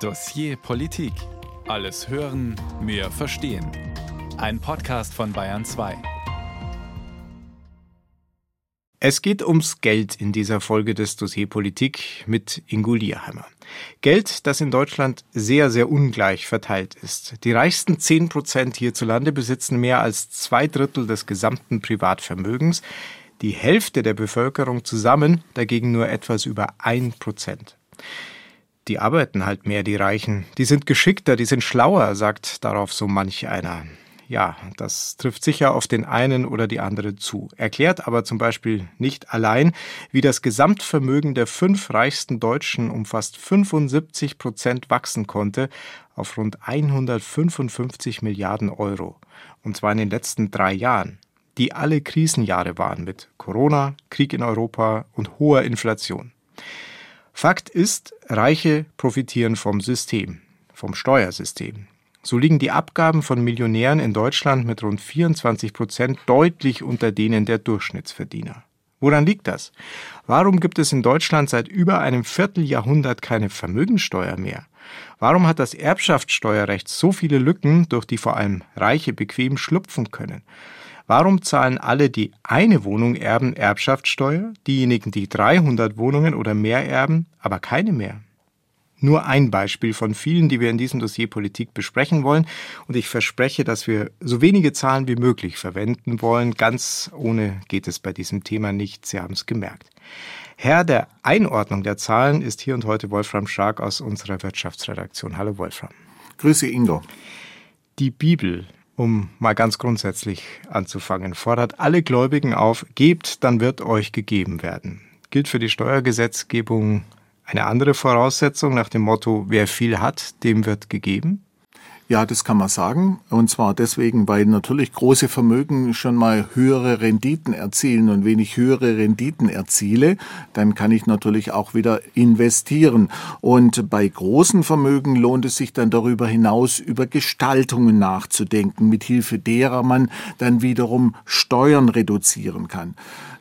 Dossier Politik. Alles hören, mehr verstehen. Ein Podcast von Bayern 2. Es geht ums Geld in dieser Folge des Dossier Politik mit Ingo Lierheimer. Geld, das in Deutschland sehr, sehr ungleich verteilt ist. Die reichsten 10 Prozent hierzulande besitzen mehr als zwei Drittel des gesamten Privatvermögens. Die Hälfte der Bevölkerung zusammen dagegen nur etwas über ein Prozent. Die arbeiten halt mehr, die Reichen. Die sind geschickter, die sind schlauer, sagt darauf so manch einer. Ja, das trifft sicher auf den einen oder die andere zu, erklärt aber zum Beispiel nicht allein, wie das Gesamtvermögen der fünf reichsten Deutschen um fast 75 Prozent wachsen konnte auf rund 155 Milliarden Euro. Und zwar in den letzten drei Jahren, die alle Krisenjahre waren mit Corona, Krieg in Europa und hoher Inflation. Fakt ist, Reiche profitieren vom System, vom Steuersystem. So liegen die Abgaben von Millionären in Deutschland mit rund 24 Prozent deutlich unter denen der Durchschnittsverdiener. Woran liegt das? Warum gibt es in Deutschland seit über einem Vierteljahrhundert keine Vermögensteuer mehr? Warum hat das Erbschaftssteuerrecht so viele Lücken, durch die vor allem Reiche bequem schlupfen können? Warum zahlen alle, die eine Wohnung erben, Erbschaftssteuer, diejenigen, die 300 Wohnungen oder mehr erben, aber keine mehr? Nur ein Beispiel von vielen, die wir in diesem Dossier Politik besprechen wollen. Und ich verspreche, dass wir so wenige Zahlen wie möglich verwenden wollen. Ganz ohne geht es bei diesem Thema nicht. Sie haben es gemerkt. Herr der Einordnung der Zahlen ist hier und heute Wolfram Schark aus unserer Wirtschaftsredaktion. Hallo Wolfram. Grüße Ingo. Die Bibel um mal ganz grundsätzlich anzufangen, fordert alle Gläubigen auf, gebt, dann wird euch gegeben werden. Gilt für die Steuergesetzgebung eine andere Voraussetzung nach dem Motto, wer viel hat, dem wird gegeben? Ja, das kann man sagen. Und zwar deswegen, weil natürlich große Vermögen schon mal höhere Renditen erzielen. Und wenn ich höhere Renditen erziele, dann kann ich natürlich auch wieder investieren. Und bei großen Vermögen lohnt es sich dann darüber hinaus, über Gestaltungen nachzudenken, mit Hilfe derer man dann wiederum Steuern reduzieren kann.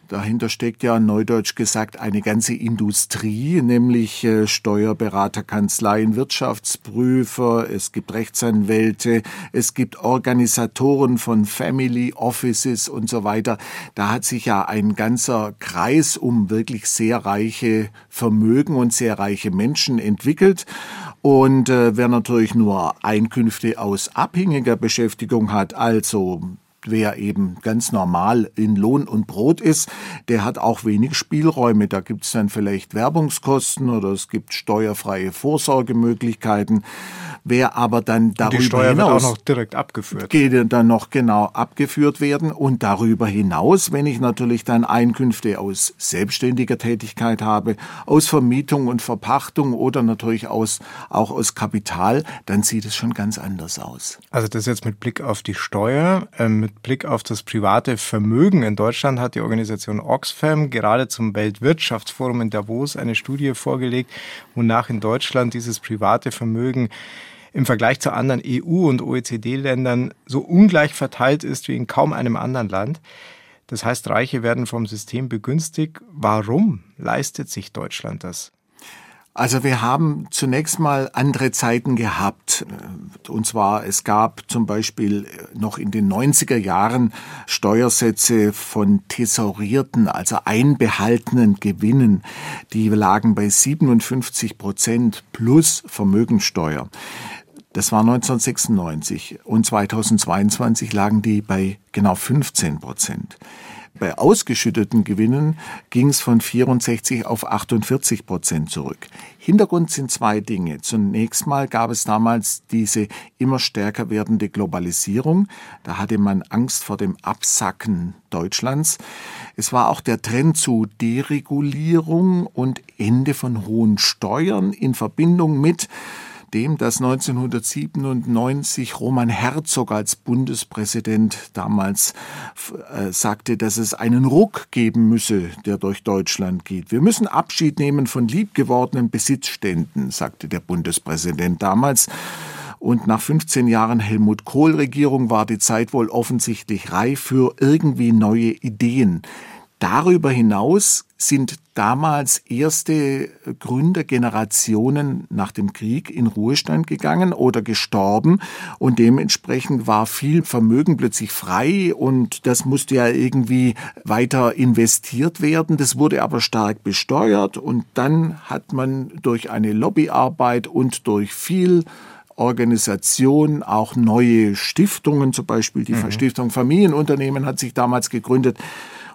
Dahinter steckt ja neudeutsch gesagt eine ganze Industrie, nämlich äh, Steuerberaterkanzleien, Wirtschaftsprüfer, es gibt Rechtsanwälte, es gibt Organisatoren von Family Offices und so weiter. Da hat sich ja ein ganzer Kreis um wirklich sehr reiche Vermögen und sehr reiche Menschen entwickelt. Und äh, wer natürlich nur Einkünfte aus abhängiger Beschäftigung hat, also wer eben ganz normal in Lohn und Brot ist, der hat auch wenig Spielräume. Da gibt es dann vielleicht Werbungskosten oder es gibt steuerfreie Vorsorgemöglichkeiten. Wer aber dann darüber die Steuer hinaus wird auch noch direkt abgeführt. Geht dann noch genau abgeführt werden und darüber hinaus, wenn ich natürlich dann Einkünfte aus selbstständiger Tätigkeit habe, aus Vermietung und Verpachtung oder natürlich aus auch aus Kapital, dann sieht es schon ganz anders aus. Also das jetzt mit Blick auf die Steuer, äh, mit Blick auf das private Vermögen in Deutschland hat die Organisation Oxfam gerade zum Weltwirtschaftsforum in Davos eine Studie vorgelegt, wonach in Deutschland dieses private Vermögen im Vergleich zu anderen EU- und OECD-Ländern so ungleich verteilt ist wie in kaum einem anderen Land. Das heißt, Reiche werden vom System begünstigt. Warum leistet sich Deutschland das? Also wir haben zunächst mal andere Zeiten gehabt. Und zwar, es gab zum Beispiel noch in den 90er Jahren Steuersätze von tesorierten, also einbehaltenen Gewinnen. Die lagen bei 57 Prozent plus Vermögensteuer. Das war 1996 und 2022 lagen die bei genau 15 Prozent. Bei ausgeschütteten Gewinnen ging es von 64 auf 48 Prozent zurück. Hintergrund sind zwei Dinge. Zunächst mal gab es damals diese immer stärker werdende Globalisierung. Da hatte man Angst vor dem Absacken Deutschlands. Es war auch der Trend zu Deregulierung und Ende von hohen Steuern in Verbindung mit dem, dass 1997 Roman Herzog als Bundespräsident damals äh, sagte, dass es einen Ruck geben müsse, der durch Deutschland geht. Wir müssen Abschied nehmen von liebgewordenen Besitzständen, sagte der Bundespräsident damals. Und nach 15 Jahren Helmut Kohl-Regierung war die Zeit wohl offensichtlich reif für irgendwie neue Ideen. Darüber hinaus sind damals erste Gründergenerationen nach dem Krieg in Ruhestand gegangen oder gestorben und dementsprechend war viel Vermögen plötzlich frei und das musste ja irgendwie weiter investiert werden. Das wurde aber stark besteuert und dann hat man durch eine Lobbyarbeit und durch viel Organisation, auch neue Stiftungen, zum Beispiel die mhm. Stiftung Familienunternehmen hat sich damals gegründet.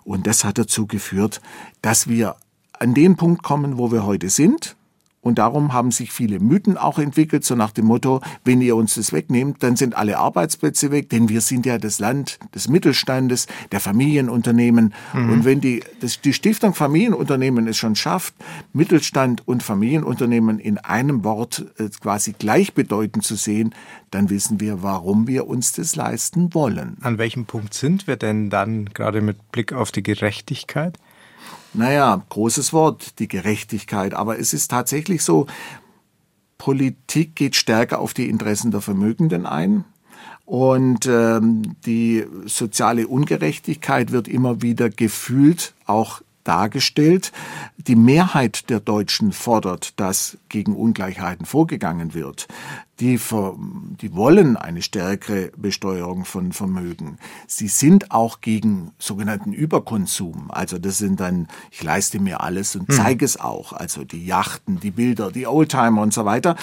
Und das hat dazu geführt, dass wir an den Punkt kommen, wo wir heute sind. Und darum haben sich viele Mythen auch entwickelt, so nach dem Motto, wenn ihr uns das wegnehmt, dann sind alle Arbeitsplätze weg, denn wir sind ja das Land des Mittelstandes, der Familienunternehmen. Mhm. Und wenn die, das, die Stiftung Familienunternehmen es schon schafft, Mittelstand und Familienunternehmen in einem Wort äh, quasi gleichbedeutend zu sehen, dann wissen wir, warum wir uns das leisten wollen. An welchem Punkt sind wir denn dann gerade mit Blick auf die Gerechtigkeit? Naja, großes Wort, die Gerechtigkeit. Aber es ist tatsächlich so, Politik geht stärker auf die Interessen der Vermögenden ein. Und ähm, die soziale Ungerechtigkeit wird immer wieder gefühlt, auch dargestellt. Die Mehrheit der Deutschen fordert, dass gegen Ungleichheiten vorgegangen wird die, die wollen eine stärkere Besteuerung von Vermögen. Sie sind auch gegen sogenannten Überkonsum. Also das sind dann, ich leiste mir alles und hm. zeige es auch. Also die Yachten, die Bilder, die Oldtimer und so weiter.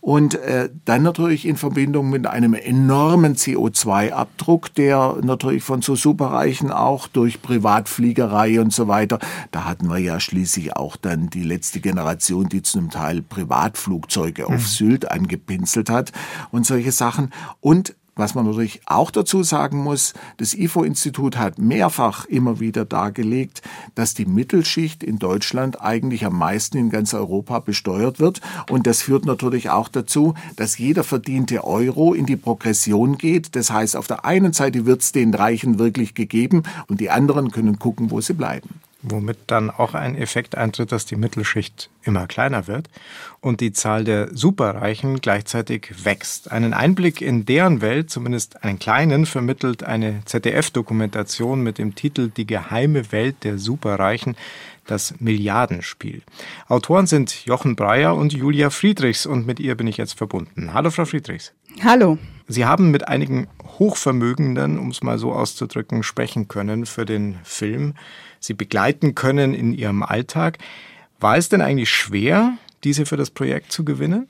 Und äh, dann natürlich in Verbindung mit einem enormen CO2-Abdruck, der natürlich von so Superreichen auch durch Privatfliegerei und so weiter, da hatten wir ja schließlich auch dann die letzte Generation, die zum Teil Privatflugzeuge auf hm. Sylt angepinselt hat und solche Sachen. Und was man natürlich auch dazu sagen muss, das IFO-Institut hat mehrfach immer wieder dargelegt, dass die Mittelschicht in Deutschland eigentlich am meisten in ganz Europa besteuert wird. Und das führt natürlich auch dazu, dass jeder verdiente Euro in die Progression geht. Das heißt, auf der einen Seite wird es den Reichen wirklich gegeben und die anderen können gucken, wo sie bleiben womit dann auch ein Effekt eintritt, dass die Mittelschicht immer kleiner wird und die Zahl der Superreichen gleichzeitig wächst. Einen Einblick in deren Welt, zumindest einen kleinen, vermittelt eine ZDF-Dokumentation mit dem Titel Die geheime Welt der Superreichen, das Milliardenspiel. Autoren sind Jochen Breyer und Julia Friedrichs und mit ihr bin ich jetzt verbunden. Hallo, Frau Friedrichs. Hallo. Sie haben mit einigen Hochvermögenden, um es mal so auszudrücken, sprechen können für den Film. Sie begleiten können in Ihrem Alltag. War es denn eigentlich schwer, diese für das Projekt zu gewinnen?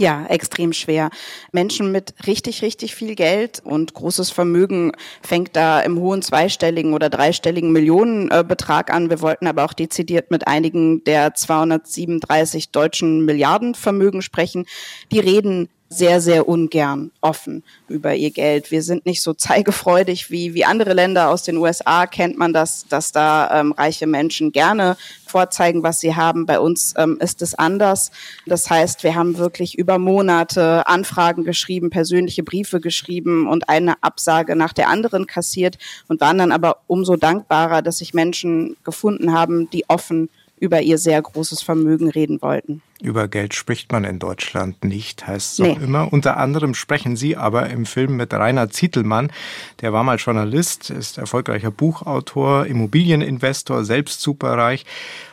Ja, extrem schwer. Menschen mit richtig, richtig viel Geld und großes Vermögen fängt da im hohen zweistelligen oder dreistelligen Millionenbetrag an. Wir wollten aber auch dezidiert mit einigen der 237 deutschen Milliardenvermögen sprechen. Die reden sehr, sehr ungern offen über ihr Geld. Wir sind nicht so zeigefreudig wie, wie andere Länder aus den USA, kennt man das, dass da ähm, reiche Menschen gerne vorzeigen, was sie haben. Bei uns ähm, ist es anders. Das heißt, wir haben wirklich über Monate Anfragen geschrieben, persönliche Briefe geschrieben und eine Absage nach der anderen kassiert und waren dann aber umso dankbarer, dass sich Menschen gefunden haben, die offen über ihr sehr großes Vermögen reden wollten. Über Geld spricht man in Deutschland nicht, heißt es nee. auch immer. Unter anderem sprechen Sie aber im Film mit Rainer Zietelmann. Der war mal Journalist, ist erfolgreicher Buchautor, Immobilieninvestor, selbst superreich.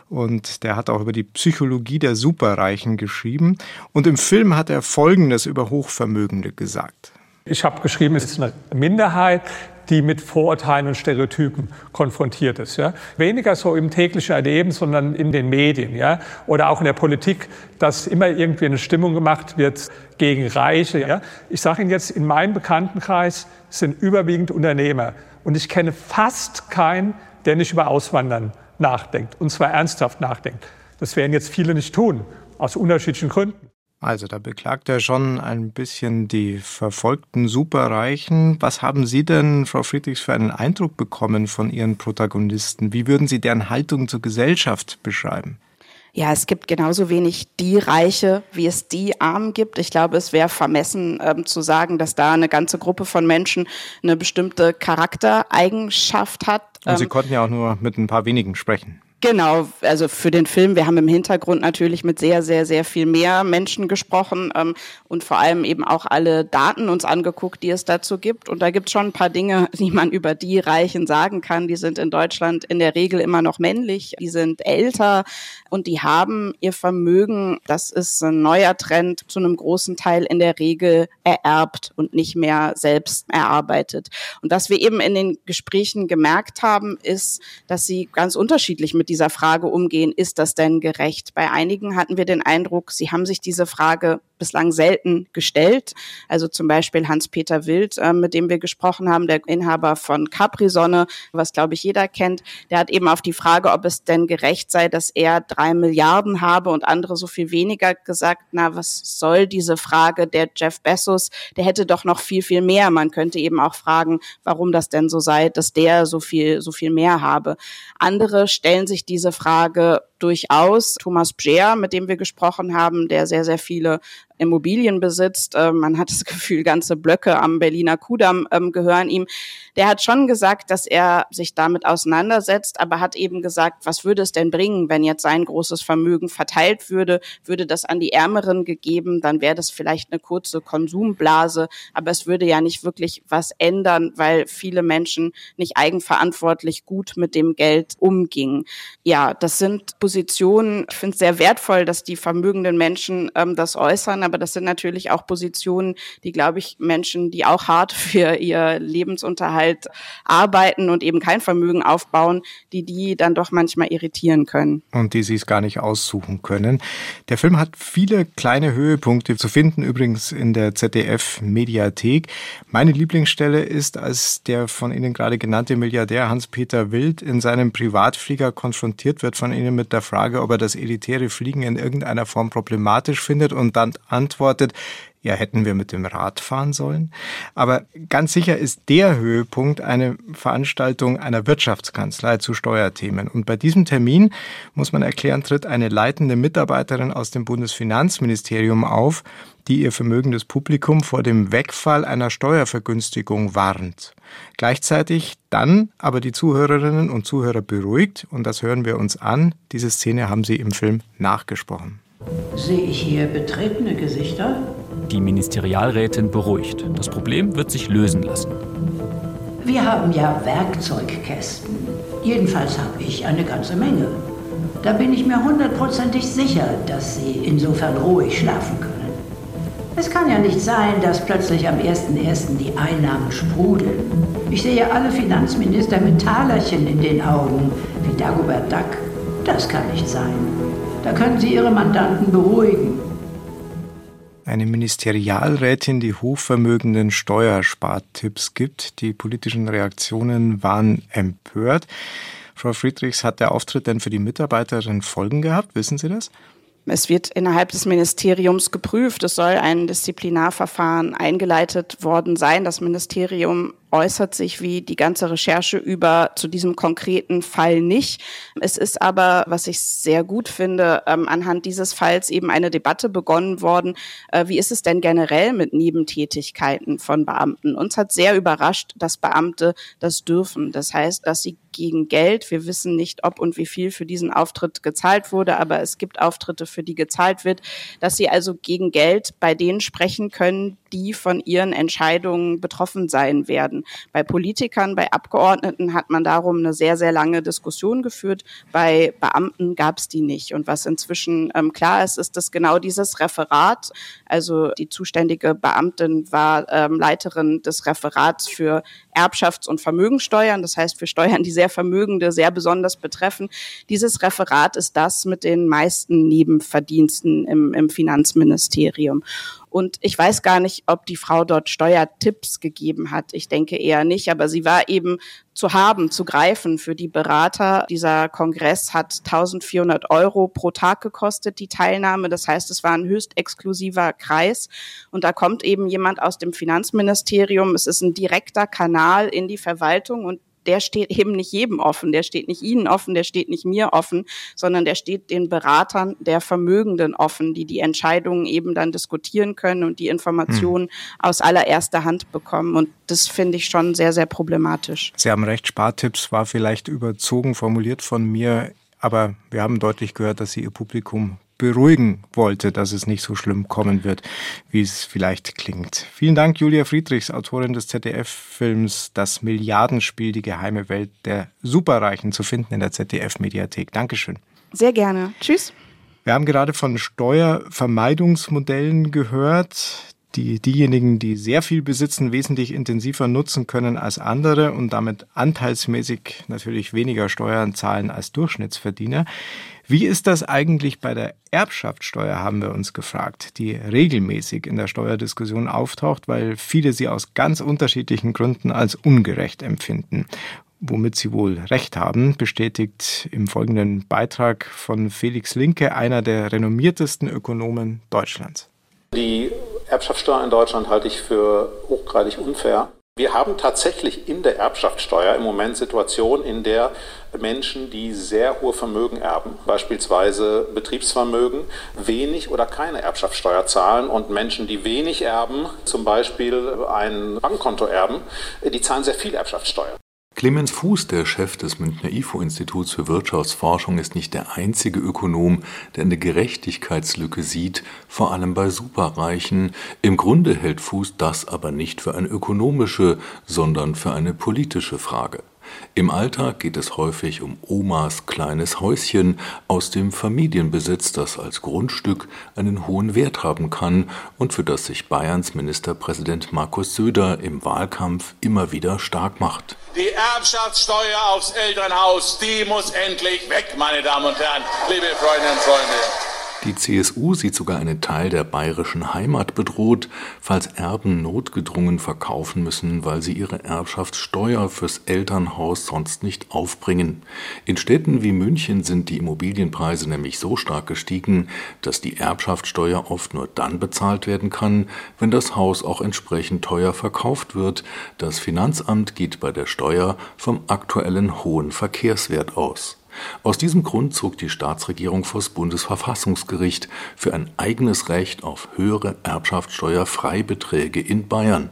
Und der hat auch über die Psychologie der Superreichen geschrieben. Und im Film hat er Folgendes über Hochvermögende gesagt. Ich habe geschrieben, es ist eine Minderheit, die mit Vorurteilen und Stereotypen konfrontiert ist. Ja? Weniger so im täglichen Erleben, sondern in den Medien ja? oder auch in der Politik, dass immer irgendwie eine Stimmung gemacht wird gegen Reiche. Ja? Ich sage Ihnen jetzt, in meinem Bekanntenkreis sind überwiegend Unternehmer und ich kenne fast keinen, der nicht über Auswandern nachdenkt und zwar ernsthaft nachdenkt. Das werden jetzt viele nicht tun, aus unterschiedlichen Gründen. Also da beklagt er schon ein bisschen die verfolgten Superreichen. Was haben Sie denn, Frau Friedrichs, für einen Eindruck bekommen von Ihren Protagonisten? Wie würden Sie deren Haltung zur Gesellschaft beschreiben? Ja, es gibt genauso wenig die Reiche, wie es die Armen gibt. Ich glaube, es wäre vermessen ähm, zu sagen, dass da eine ganze Gruppe von Menschen eine bestimmte Charaktereigenschaft hat. Und Sie ähm, konnten ja auch nur mit ein paar wenigen sprechen. Genau, also für den Film, wir haben im Hintergrund natürlich mit sehr, sehr, sehr viel mehr Menschen gesprochen ähm, und vor allem eben auch alle Daten uns angeguckt, die es dazu gibt. Und da gibt es schon ein paar Dinge, die man über die Reichen sagen kann. Die sind in Deutschland in der Regel immer noch männlich, die sind älter und die haben ihr Vermögen, das ist ein neuer Trend, zu einem großen Teil in der Regel ererbt und nicht mehr selbst erarbeitet. Und was wir eben in den Gesprächen gemerkt haben, ist, dass sie ganz unterschiedlich mit dieser Frage umgehen, ist das denn gerecht? Bei einigen hatten wir den Eindruck, sie haben sich diese Frage bislang selten gestellt. Also zum Beispiel Hans-Peter Wild, äh, mit dem wir gesprochen haben, der Inhaber von Capri-Sonne, was glaube ich jeder kennt, der hat eben auf die Frage, ob es denn gerecht sei, dass er drei Milliarden habe und andere so viel weniger gesagt, na, was soll diese Frage? Der Jeff Bezos, der hätte doch noch viel, viel mehr. Man könnte eben auch fragen, warum das denn so sei, dass der so viel, so viel mehr habe. Andere stellen sich diese Frage durchaus. Thomas Bjer, mit dem wir gesprochen haben, der sehr, sehr viele Immobilien besitzt. Äh, man hat das Gefühl, ganze Blöcke am Berliner Kudamm ähm, gehören ihm. Der hat schon gesagt, dass er sich damit auseinandersetzt, aber hat eben gesagt, was würde es denn bringen, wenn jetzt sein großes Vermögen verteilt würde, würde das an die Ärmeren gegeben, dann wäre das vielleicht eine kurze Konsumblase, aber es würde ja nicht wirklich was ändern, weil viele Menschen nicht eigenverantwortlich gut mit dem Geld umgingen. Ja, das sind Positionen, ich finde es sehr wertvoll, dass die vermögenden Menschen ähm, das äußern, aber das sind natürlich auch Positionen, die, glaube ich, Menschen, die auch hart für ihr Lebensunterhalt arbeiten und eben kein Vermögen aufbauen, die die dann doch manchmal irritieren können. Und die sie es gar nicht aussuchen können. Der Film hat viele kleine Höhepunkte zu finden, übrigens in der ZDF-Mediathek. Meine Lieblingsstelle ist, als der von Ihnen gerade genannte Milliardär Hans-Peter Wild in seinem Privatflieger konfrontiert wird von Ihnen mit der Frage, ob er das elitäre Fliegen in irgendeiner Form problematisch findet und dann antwortet, ja, hätten wir mit dem Rad fahren sollen. Aber ganz sicher ist der Höhepunkt eine Veranstaltung einer Wirtschaftskanzlei zu Steuerthemen. Und bei diesem Termin, muss man erklären, tritt eine leitende Mitarbeiterin aus dem Bundesfinanzministerium auf, die ihr vermögendes Publikum vor dem Wegfall einer Steuervergünstigung warnt. Gleichzeitig dann aber die Zuhörerinnen und Zuhörer beruhigt, und das hören wir uns an. Diese Szene haben sie im Film nachgesprochen. Sehe ich hier betretene Gesichter? Die Ministerialrätin beruhigt. Das Problem wird sich lösen lassen. Wir haben ja Werkzeugkästen. Jedenfalls habe ich eine ganze Menge. Da bin ich mir hundertprozentig sicher, dass Sie insofern ruhig schlafen können. Es kann ja nicht sein, dass plötzlich am 1.1. die Einnahmen sprudeln. Ich sehe alle Finanzminister mit Talerchen in den Augen, wie Dagobert Duck. Das kann nicht sein. Da können Sie Ihre Mandanten beruhigen. Eine Ministerialrätin, die hochvermögenden Steuerspartipps gibt. Die politischen Reaktionen waren empört. Frau Friedrichs, hat der Auftritt denn für die Mitarbeiterin Folgen gehabt? Wissen Sie das? Es wird innerhalb des Ministeriums geprüft. Es soll ein Disziplinarverfahren eingeleitet worden sein. Das Ministerium äußert sich wie die ganze Recherche über zu diesem konkreten Fall nicht. Es ist aber, was ich sehr gut finde, ähm, anhand dieses Falls eben eine Debatte begonnen worden. Äh, wie ist es denn generell mit Nebentätigkeiten von Beamten? Uns hat sehr überrascht, dass Beamte das dürfen. Das heißt, dass sie gegen Geld, wir wissen nicht, ob und wie viel für diesen Auftritt gezahlt wurde, aber es gibt Auftritte, für die gezahlt wird, dass sie also gegen Geld bei denen sprechen können, die von ihren Entscheidungen betroffen sein werden. Bei Politikern, bei Abgeordneten hat man darum eine sehr, sehr lange Diskussion geführt. Bei Beamten gab es die nicht. Und was inzwischen ähm, klar ist, ist, dass genau dieses Referat, also die zuständige Beamtin war ähm, Leiterin des Referats für Erbschafts- und Vermögensteuern, das heißt für Steuern, die sehr Vermögende sehr besonders betreffen. Dieses Referat ist das mit den meisten Nebenverdiensten im, im Finanzministerium. Und ich weiß gar nicht, ob die Frau dort Steuertipps gegeben hat. Ich denke eher nicht, aber sie war eben zu haben, zu greifen für die Berater. Dieser Kongress hat 1400 Euro pro Tag gekostet, die Teilnahme. Das heißt, es war ein höchst exklusiver Kreis. Und da kommt eben jemand aus dem Finanzministerium. Es ist ein direkter Kanal in die Verwaltung und der steht eben nicht jedem offen, der steht nicht Ihnen offen, der steht nicht mir offen, sondern der steht den Beratern der Vermögenden offen, die die Entscheidungen eben dann diskutieren können und die Informationen hm. aus allererster Hand bekommen. Und das finde ich schon sehr, sehr problematisch. Sie haben recht, Spartipps war vielleicht überzogen formuliert von mir aber wir haben deutlich gehört, dass sie ihr Publikum beruhigen wollte, dass es nicht so schlimm kommen wird, wie es vielleicht klingt. Vielen Dank, Julia Friedrichs, Autorin des ZDF-Films Das Milliardenspiel, die geheime Welt der Superreichen zu finden in der ZDF-Mediathek. Dankeschön. Sehr gerne. Tschüss. Wir haben gerade von Steuervermeidungsmodellen gehört, die diejenigen, die sehr viel besitzen, wesentlich intensiver nutzen können als andere und damit anteilsmäßig natürlich weniger Steuern zahlen als Durchschnittsverdiener. Wie ist das eigentlich bei der Erbschaftssteuer, haben wir uns gefragt, die regelmäßig in der Steuerdiskussion auftaucht, weil viele sie aus ganz unterschiedlichen Gründen als ungerecht empfinden. Womit Sie wohl recht haben, bestätigt im folgenden Beitrag von Felix Linke, einer der renommiertesten Ökonomen Deutschlands. Die Erbschaftssteuer in Deutschland halte ich für hochgradig unfair. Wir haben tatsächlich in der Erbschaftssteuer im Moment Situationen, in der Menschen, die sehr hohe Vermögen erben, beispielsweise Betriebsvermögen, wenig oder keine Erbschaftssteuer zahlen und Menschen, die wenig erben, zum Beispiel ein Bankkonto erben, die zahlen sehr viel Erbschaftssteuer. Clemens Fuß, der Chef des Münchner IFO-Instituts für Wirtschaftsforschung, ist nicht der einzige Ökonom, der eine Gerechtigkeitslücke sieht, vor allem bei Superreichen. Im Grunde hält Fuß das aber nicht für eine ökonomische, sondern für eine politische Frage. Im Alltag geht es häufig um Omas kleines Häuschen aus dem Familienbesitz, das als Grundstück einen hohen Wert haben kann und für das sich Bayerns Ministerpräsident Markus Söder im Wahlkampf immer wieder stark macht. Die Erbschaftssteuer aufs Elternhaus, die muss endlich weg, meine Damen und Herren, liebe Freundinnen und Freunde. Die CSU sieht sogar einen Teil der bayerischen Heimat bedroht, falls Erben notgedrungen verkaufen müssen, weil sie ihre Erbschaftssteuer fürs Elternhaus sonst nicht aufbringen. In Städten wie München sind die Immobilienpreise nämlich so stark gestiegen, dass die Erbschaftssteuer oft nur dann bezahlt werden kann, wenn das Haus auch entsprechend teuer verkauft wird. Das Finanzamt geht bei der Steuer vom aktuellen hohen Verkehrswert aus. Aus diesem Grund zog die Staatsregierung vors Bundesverfassungsgericht für ein eigenes Recht auf höhere Erbschaftssteuerfreibeträge in Bayern.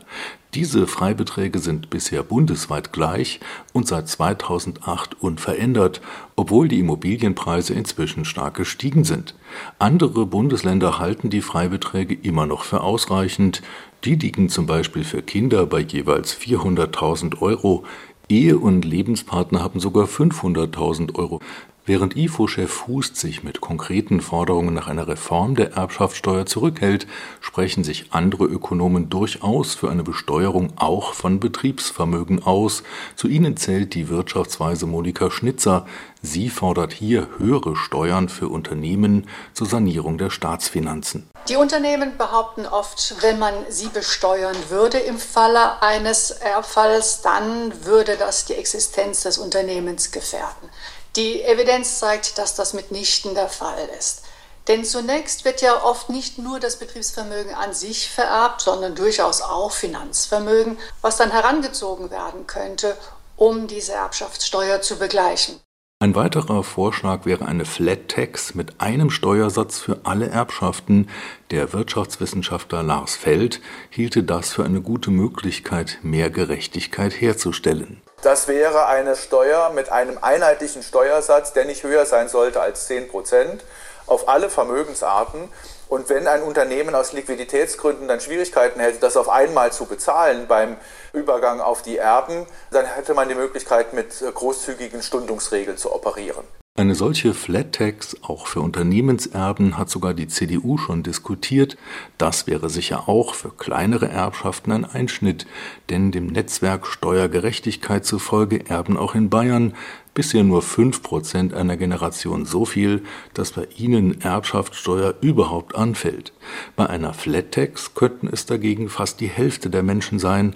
Diese Freibeträge sind bisher bundesweit gleich und seit 2008 unverändert, obwohl die Immobilienpreise inzwischen stark gestiegen sind. Andere Bundesländer halten die Freibeträge immer noch für ausreichend. Die liegen zum Beispiel für Kinder bei jeweils 400.000 Euro, Ehe und Lebenspartner haben sogar 500.000 Euro. Während IFO-Chef Hust sich mit konkreten Forderungen nach einer Reform der Erbschaftssteuer zurückhält, sprechen sich andere Ökonomen durchaus für eine Besteuerung auch von Betriebsvermögen aus. Zu ihnen zählt die Wirtschaftsweise Monika Schnitzer. Sie fordert hier höhere Steuern für Unternehmen zur Sanierung der Staatsfinanzen. Die Unternehmen behaupten oft, wenn man sie besteuern würde im Falle eines Erbfalls, dann würde das die Existenz des Unternehmens gefährden. Die Evidenz zeigt, dass das mitnichten der Fall ist. Denn zunächst wird ja oft nicht nur das Betriebsvermögen an sich vererbt, sondern durchaus auch Finanzvermögen, was dann herangezogen werden könnte, um diese Erbschaftssteuer zu begleichen. Ein weiterer Vorschlag wäre eine Flat Tax mit einem Steuersatz für alle Erbschaften. Der Wirtschaftswissenschaftler Lars Feld hielte das für eine gute Möglichkeit, mehr Gerechtigkeit herzustellen. Das wäre eine Steuer mit einem einheitlichen Steuersatz, der nicht höher sein sollte als 10 Prozent auf alle Vermögensarten. Und wenn ein Unternehmen aus Liquiditätsgründen dann Schwierigkeiten hätte, das auf einmal zu bezahlen beim Übergang auf die Erben, dann hätte man die Möglichkeit, mit großzügigen Stundungsregeln zu operieren. Eine solche Flat Tax auch für Unternehmenserben hat sogar die CDU schon diskutiert. Das wäre sicher auch für kleinere Erbschaften ein Einschnitt, denn dem Netzwerk Steuergerechtigkeit zufolge erben auch in Bayern bisher nur fünf Prozent einer Generation so viel, dass bei ihnen Erbschaftssteuer überhaupt anfällt. Bei einer Flat Tax könnten es dagegen fast die Hälfte der Menschen sein,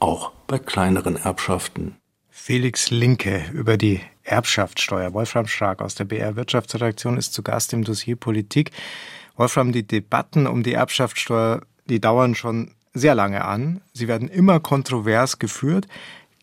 auch bei kleineren Erbschaften. Felix Linke über die Erbschaftssteuer. Wolfram Stark aus der BR Wirtschaftsredaktion ist zu Gast im Dossier Politik. Wolfram, die Debatten um die Erbschaftssteuer, die dauern schon sehr lange an. Sie werden immer kontrovers geführt.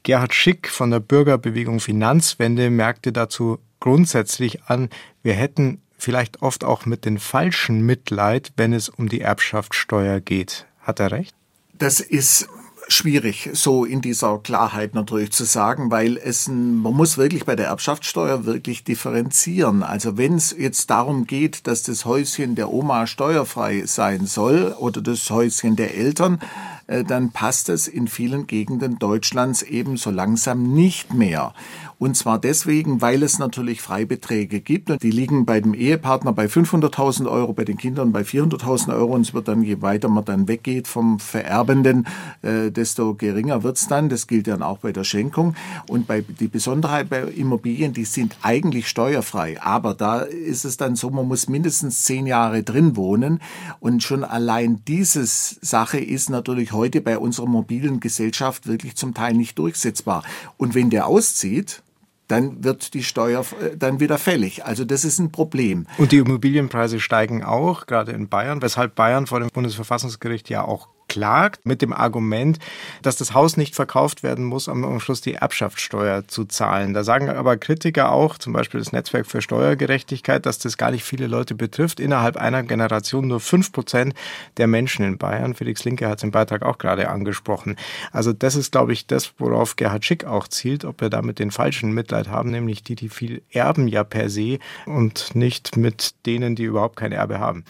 Gerhard Schick von der Bürgerbewegung Finanzwende merkte dazu grundsätzlich an, wir hätten vielleicht oft auch mit den falschen Mitleid, wenn es um die Erbschaftssteuer geht. Hat er recht? Das ist schwierig, so in dieser Klarheit natürlich zu sagen, weil es man muss wirklich bei der Erbschaftssteuer wirklich differenzieren. Also wenn es jetzt darum geht, dass das Häuschen der Oma steuerfrei sein soll oder das Häuschen der Eltern, dann passt es in vielen Gegenden Deutschlands eben so langsam nicht mehr. Und zwar deswegen, weil es natürlich Freibeträge gibt die liegen bei dem Ehepartner bei 500.000 Euro, bei den Kindern bei 400.000 Euro und es wird dann, je weiter man dann weggeht vom Vererbenden, äh, desto geringer wird's dann. Das gilt dann auch bei der Schenkung. Und bei, die Besonderheit bei Immobilien, die sind eigentlich steuerfrei. Aber da ist es dann so, man muss mindestens zehn Jahre drin wohnen. Und schon allein diese Sache ist natürlich heute bei unserer mobilen Gesellschaft wirklich zum Teil nicht durchsetzbar. Und wenn der auszieht, dann wird die Steuer äh, dann wieder fällig. Also das ist ein Problem. Und die Immobilienpreise steigen auch, gerade in Bayern, weshalb Bayern vor dem Bundesverfassungsgericht ja auch klagt mit dem Argument, dass das Haus nicht verkauft werden muss, um am Schluss die Erbschaftssteuer zu zahlen. Da sagen aber Kritiker auch, zum Beispiel das Netzwerk für Steuergerechtigkeit, dass das gar nicht viele Leute betrifft. Innerhalb einer Generation nur fünf Prozent der Menschen in Bayern. Felix Linke hat es im Beitrag auch gerade angesprochen. Also das ist, glaube ich, das, worauf Gerhard Schick auch zielt, ob wir damit den falschen Mitleid haben, nämlich die, die viel erben ja per se und nicht mit denen, die überhaupt kein Erbe haben.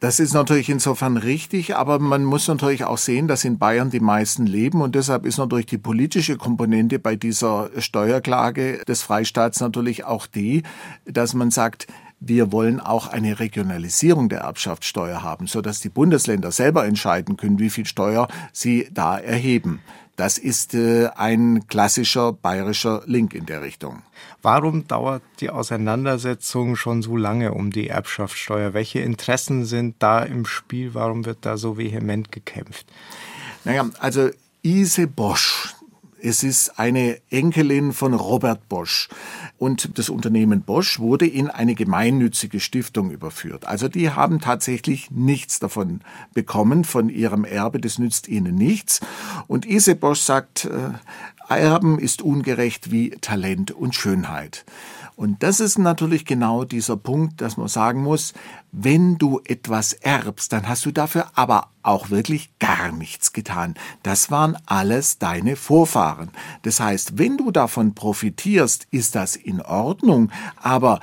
Das ist natürlich insofern richtig, aber man muss natürlich auch sehen, dass in Bayern die meisten leben und deshalb ist natürlich die politische Komponente bei dieser Steuerklage des Freistaats natürlich auch die, dass man sagt, wir wollen auch eine Regionalisierung der Erbschaftssteuer haben, so dass die Bundesländer selber entscheiden können, wie viel Steuer sie da erheben. Das ist äh, ein klassischer bayerischer Link in der Richtung. Warum dauert die Auseinandersetzung schon so lange um die Erbschaftssteuer? Welche Interessen sind da im Spiel? Warum wird da so vehement gekämpft? Naja, also Ise Bosch, es ist eine Enkelin von Robert Bosch. Und das Unternehmen Bosch wurde in eine gemeinnützige Stiftung überführt. Also die haben tatsächlich nichts davon bekommen, von ihrem Erbe. Das nützt ihnen nichts. Und Ise Bosch sagt, äh, Erben ist ungerecht wie Talent und Schönheit. Und das ist natürlich genau dieser Punkt, dass man sagen muss, wenn du etwas erbst, dann hast du dafür aber auch wirklich gar nichts getan. Das waren alles deine Vorfahren. Das heißt, wenn du davon profitierst, ist das in Ordnung, aber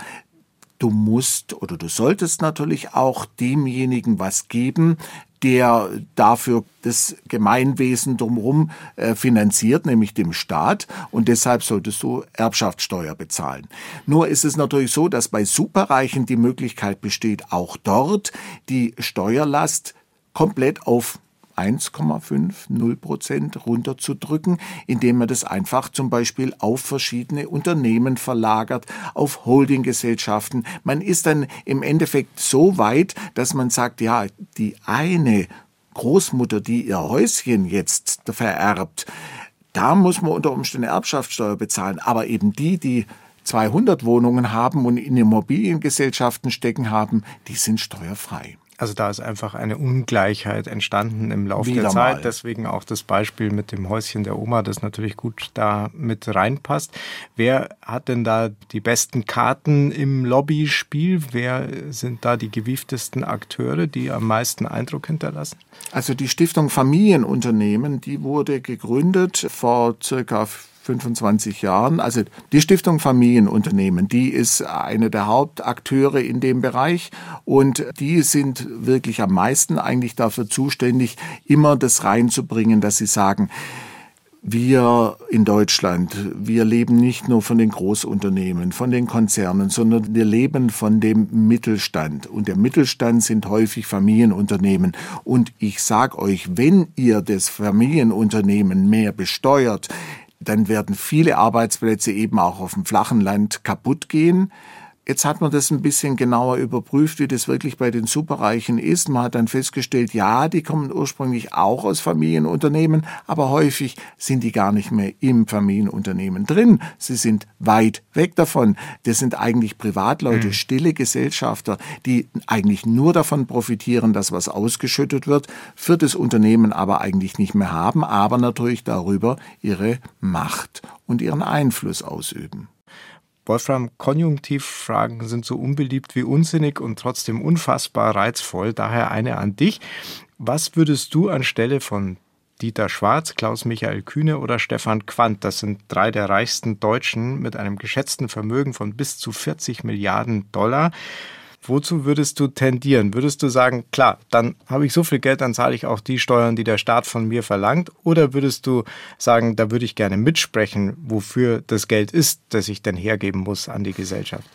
du musst oder du solltest natürlich auch demjenigen was geben, der dafür das Gemeinwesen drumherum äh, finanziert, nämlich dem Staat. Und deshalb solltest du Erbschaftssteuer bezahlen. Nur ist es natürlich so, dass bei Superreichen die Möglichkeit besteht, auch dort die Steuerlast komplett auf 1,50 Prozent runterzudrücken, indem man das einfach zum Beispiel auf verschiedene Unternehmen verlagert, auf Holdinggesellschaften. Man ist dann im Endeffekt so weit, dass man sagt, ja, die eine Großmutter, die ihr Häuschen jetzt vererbt, da muss man unter Umständen Erbschaftssteuer bezahlen. Aber eben die, die 200 Wohnungen haben und in Immobiliengesellschaften stecken haben, die sind steuerfrei. Also da ist einfach eine Ungleichheit entstanden im Laufe Wieder der Zeit. Mal. Deswegen auch das Beispiel mit dem Häuschen der Oma, das natürlich gut da mit reinpasst. Wer hat denn da die besten Karten im Lobbyspiel? Wer sind da die gewieftesten Akteure, die am meisten Eindruck hinterlassen? Also die Stiftung Familienunternehmen, die wurde gegründet vor circa 25 Jahren. Also die Stiftung Familienunternehmen, die ist eine der Hauptakteure in dem Bereich und die sind wirklich am meisten eigentlich dafür zuständig, immer das reinzubringen, dass sie sagen, wir in Deutschland, wir leben nicht nur von den Großunternehmen, von den Konzernen, sondern wir leben von dem Mittelstand. Und der Mittelstand sind häufig Familienunternehmen. Und ich sag euch, wenn ihr das Familienunternehmen mehr besteuert, dann werden viele Arbeitsplätze eben auch auf dem flachen Land kaputt gehen. Jetzt hat man das ein bisschen genauer überprüft, wie das wirklich bei den Superreichen ist. Man hat dann festgestellt, ja, die kommen ursprünglich auch aus Familienunternehmen, aber häufig sind die gar nicht mehr im Familienunternehmen drin. Sie sind weit weg davon. Das sind eigentlich Privatleute, mhm. stille Gesellschafter, die eigentlich nur davon profitieren, dass was ausgeschüttet wird, für das Unternehmen aber eigentlich nicht mehr haben, aber natürlich darüber ihre Macht und ihren Einfluss ausüben. Wolfram, Konjunktivfragen sind so unbeliebt wie unsinnig und trotzdem unfassbar reizvoll. Daher eine an dich. Was würdest du anstelle von Dieter Schwarz, Klaus-Michael Kühne oder Stefan Quandt. Das sind drei der reichsten Deutschen mit einem geschätzten Vermögen von bis zu 40 Milliarden Dollar. Wozu würdest du tendieren? Würdest du sagen, klar, dann habe ich so viel Geld, dann zahle ich auch die Steuern, die der Staat von mir verlangt? Oder würdest du sagen, da würde ich gerne mitsprechen, wofür das Geld ist, das ich denn hergeben muss an die Gesellschaft?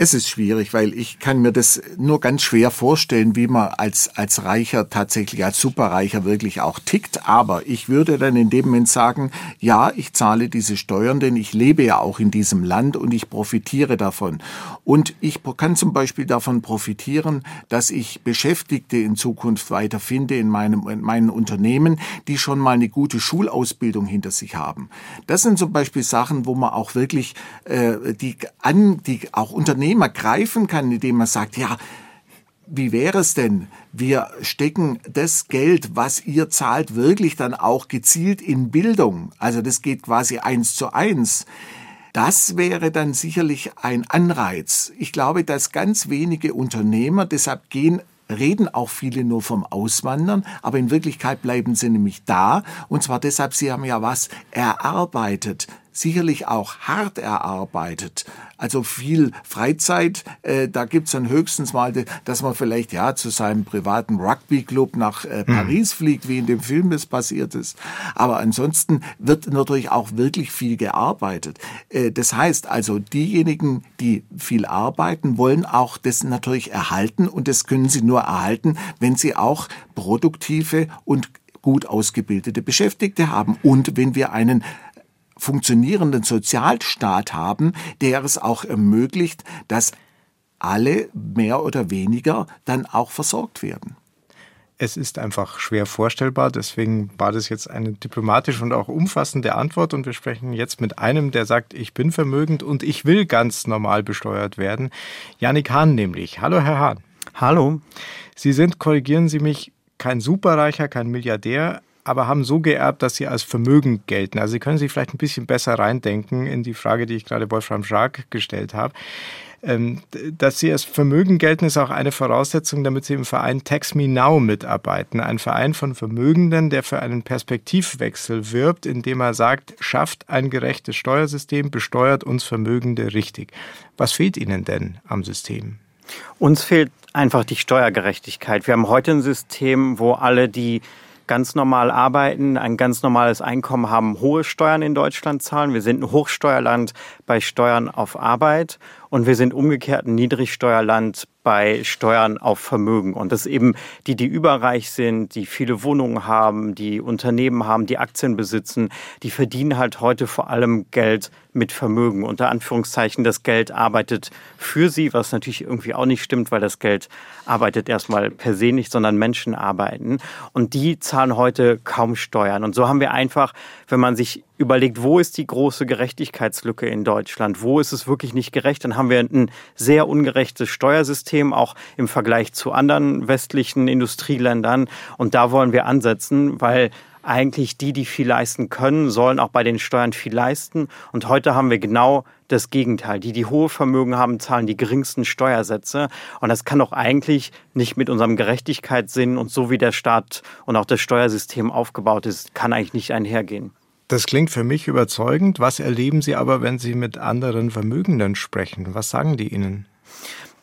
Es ist schwierig, weil ich kann mir das nur ganz schwer vorstellen, wie man als, als Reicher tatsächlich, als Superreicher wirklich auch tickt. Aber ich würde dann in dem Moment sagen, ja, ich zahle diese Steuern, denn ich lebe ja auch in diesem Land und ich profitiere davon. Und ich kann zum Beispiel davon profitieren, dass ich Beschäftigte in Zukunft weiter finde in meinem, in meinen Unternehmen, die schon mal eine gute Schulausbildung hinter sich haben. Das sind zum Beispiel Sachen, wo man auch wirklich, äh, die an, die auch Unternehmen Unternehmer greifen kann, indem man sagt, ja, wie wäre es denn? Wir stecken das Geld, was ihr zahlt, wirklich dann auch gezielt in Bildung. Also das geht quasi eins zu eins. Das wäre dann sicherlich ein Anreiz. Ich glaube, dass ganz wenige Unternehmer, deshalb gehen reden auch viele nur vom Auswandern, aber in Wirklichkeit bleiben sie nämlich da. Und zwar deshalb, sie haben ja was erarbeitet sicherlich auch hart erarbeitet. Also viel Freizeit, äh, da gibt's dann höchstens mal, dass man vielleicht ja zu seinem privaten Rugby-Club nach äh, mhm. Paris mhm. fliegt, wie in dem Film das passiert ist. Aber ansonsten wird natürlich auch wirklich viel gearbeitet. Äh, das heißt also, diejenigen, die viel arbeiten, wollen auch das natürlich erhalten und das können sie nur erhalten, wenn sie auch produktive und gut ausgebildete Beschäftigte haben und wenn wir einen funktionierenden Sozialstaat haben, der es auch ermöglicht, dass alle mehr oder weniger dann auch versorgt werden. Es ist einfach schwer vorstellbar, deswegen war das jetzt eine diplomatische und auch umfassende Antwort und wir sprechen jetzt mit einem, der sagt, ich bin vermögend und ich will ganz normal besteuert werden. Janik Hahn nämlich. Hallo, Herr Hahn. Hallo. Sie sind, korrigieren Sie mich, kein Superreicher, kein Milliardär, aber haben so geerbt, dass sie als Vermögen gelten. Also Sie können sich vielleicht ein bisschen besser reindenken in die Frage, die ich gerade Wolfram Schark gestellt habe. Ähm, dass sie als Vermögen gelten, ist auch eine Voraussetzung, damit sie im Verein Tax Me Now mitarbeiten. Ein Verein von Vermögenden, der für einen Perspektivwechsel wirbt, indem er sagt, schafft ein gerechtes Steuersystem, besteuert uns Vermögende richtig. Was fehlt Ihnen denn am System? Uns fehlt einfach die Steuergerechtigkeit. Wir haben heute ein System, wo alle, die ganz normal arbeiten, ein ganz normales Einkommen haben, hohe Steuern in Deutschland zahlen. Wir sind ein Hochsteuerland bei Steuern auf Arbeit und wir sind umgekehrt ein Niedrigsteuerland bei Steuern auf Vermögen. Und das eben die, die überreich sind, die viele Wohnungen haben, die Unternehmen haben, die Aktien besitzen, die verdienen halt heute vor allem Geld mit Vermögen. Unter Anführungszeichen, das Geld arbeitet für sie, was natürlich irgendwie auch nicht stimmt, weil das Geld arbeitet erstmal per se nicht, sondern Menschen arbeiten. Und die zahlen heute kaum Steuern. Und so haben wir einfach, wenn man sich überlegt, wo ist die große Gerechtigkeitslücke in Deutschland? Wo ist es wirklich nicht gerecht? Dann haben wir ein sehr ungerechtes Steuersystem, auch im Vergleich zu anderen westlichen Industrieländern. Und da wollen wir ansetzen, weil eigentlich die, die viel leisten können, sollen auch bei den Steuern viel leisten. Und heute haben wir genau das Gegenteil. Die, die hohe Vermögen haben, zahlen die geringsten Steuersätze. Und das kann doch eigentlich nicht mit unserem Gerechtigkeitssinn und so wie der Staat und auch das Steuersystem aufgebaut ist, kann eigentlich nicht einhergehen. Das klingt für mich überzeugend. Was erleben Sie aber, wenn Sie mit anderen Vermögenden sprechen? Was sagen die Ihnen?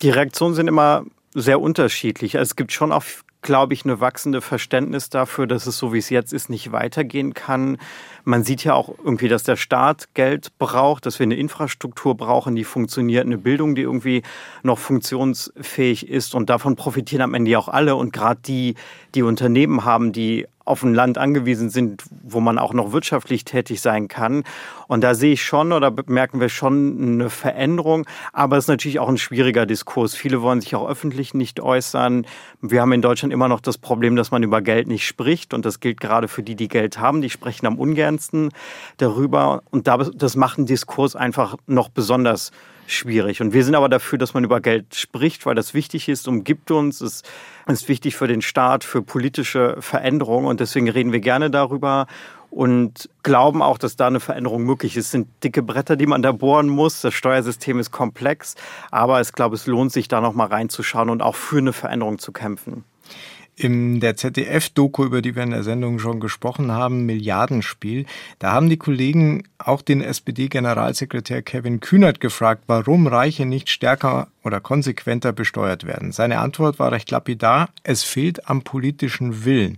Die Reaktionen sind immer sehr unterschiedlich. Es gibt schon auch, glaube ich, eine wachsende Verständnis dafür, dass es so wie es jetzt ist nicht weitergehen kann. Man sieht ja auch irgendwie, dass der Staat Geld braucht, dass wir eine Infrastruktur brauchen, die funktioniert, eine Bildung, die irgendwie noch funktionsfähig ist. Und davon profitieren am Ende auch alle. Und gerade die, die Unternehmen haben, die auf ein Land angewiesen sind, wo man auch noch wirtschaftlich tätig sein kann. Und da sehe ich schon oder merken wir schon eine Veränderung. Aber es ist natürlich auch ein schwieriger Diskurs. Viele wollen sich auch öffentlich nicht äußern. Wir haben in Deutschland immer noch das Problem, dass man über Geld nicht spricht. Und das gilt gerade für die, die Geld haben. Die sprechen am ungernsten darüber. Und das macht einen Diskurs einfach noch besonders schwierig. Und wir sind aber dafür, dass man über Geld spricht, weil das wichtig ist, umgibt uns, es ist wichtig für den Staat, für politische Veränderungen und deswegen reden wir gerne darüber und glauben auch, dass da eine Veränderung möglich ist. Es sind dicke Bretter, die man da bohren muss. Das Steuersystem ist komplex, aber ich glaube, es lohnt sich da noch mal reinzuschauen und auch für eine Veränderung zu kämpfen. In der ZDF-Doku, über die wir in der Sendung schon gesprochen haben, Milliardenspiel, da haben die Kollegen auch den SPD-Generalsekretär Kevin Kühnert gefragt, warum Reiche nicht stärker oder konsequenter besteuert werden. Seine Antwort war recht lapidar, es fehlt am politischen Willen.